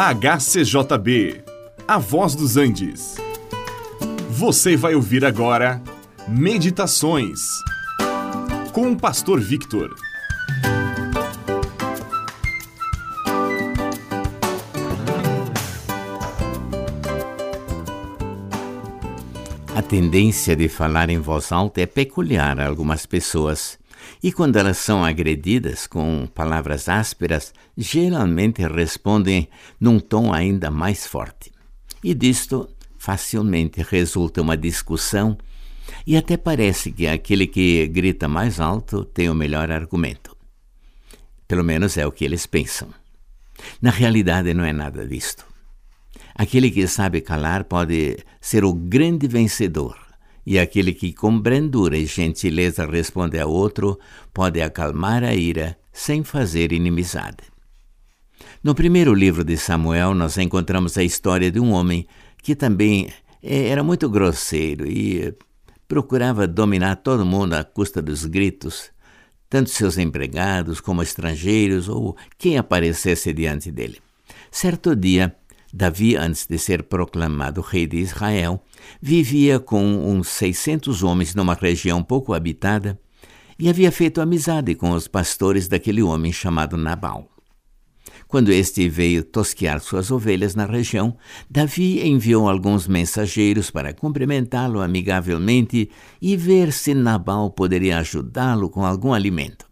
HCJB, A Voz dos Andes. Você vai ouvir agora Meditações com o Pastor Victor. A tendência de falar em voz alta é peculiar a algumas pessoas. E quando elas são agredidas com palavras ásperas, geralmente respondem num tom ainda mais forte. E disto facilmente resulta uma discussão e até parece que aquele que grita mais alto tem o melhor argumento. Pelo menos é o que eles pensam. Na realidade, não é nada disto. Aquele que sabe calar pode ser o grande vencedor, e aquele que com brandura e gentileza responde a outro pode acalmar a ira sem fazer inimizade. No primeiro livro de Samuel, nós encontramos a história de um homem que também era muito grosseiro e procurava dominar todo mundo à custa dos gritos, tanto seus empregados como estrangeiros ou quem aparecesse diante dele. Certo dia, Davi, antes de ser proclamado rei de Israel, vivia com uns 600 homens numa região pouco habitada e havia feito amizade com os pastores daquele homem chamado Nabal. Quando este veio tosquear suas ovelhas na região, Davi enviou alguns mensageiros para cumprimentá-lo amigavelmente e ver se Nabal poderia ajudá-lo com algum alimento.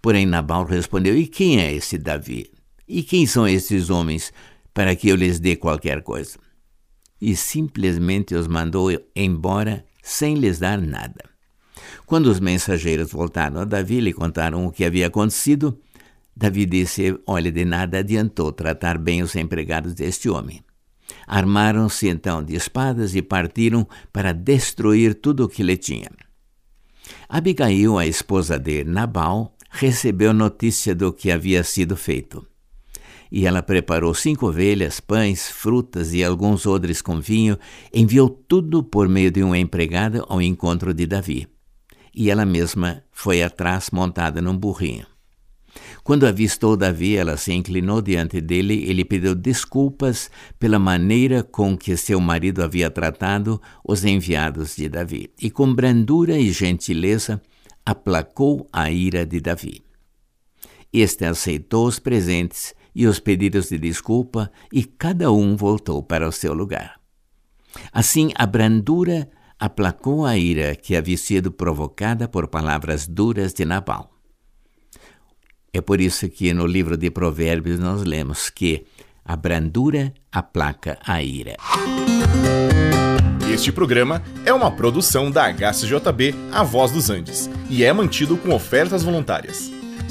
Porém, Nabal respondeu: E quem é esse Davi? E quem são esses homens para que eu lhes dê qualquer coisa. E simplesmente os mandou embora sem lhes dar nada. Quando os mensageiros voltaram a Davi e lhe contaram o que havia acontecido, Davi disse: Olha, de nada adiantou tratar bem os empregados deste homem. Armaram-se então de espadas e partiram para destruir tudo o que lhe tinha. Abigail, a esposa de Nabal, recebeu notícia do que havia sido feito e ela preparou cinco ovelhas, pães, frutas e alguns odres com vinho, enviou tudo por meio de uma empregada ao encontro de Davi. E ela mesma foi atrás montada num burrinho. Quando avistou Davi, ela se inclinou diante dele e lhe pediu desculpas pela maneira com que seu marido havia tratado os enviados de Davi, e com brandura e gentileza aplacou a ira de Davi. Este aceitou os presentes e os pedidos de desculpa, e cada um voltou para o seu lugar. Assim, a brandura aplacou a ira que havia sido provocada por palavras duras de Nabal. É por isso que no livro de Provérbios nós lemos que a brandura aplaca a ira. Este programa é uma produção da HCJB A Voz dos Andes e é mantido com ofertas voluntárias.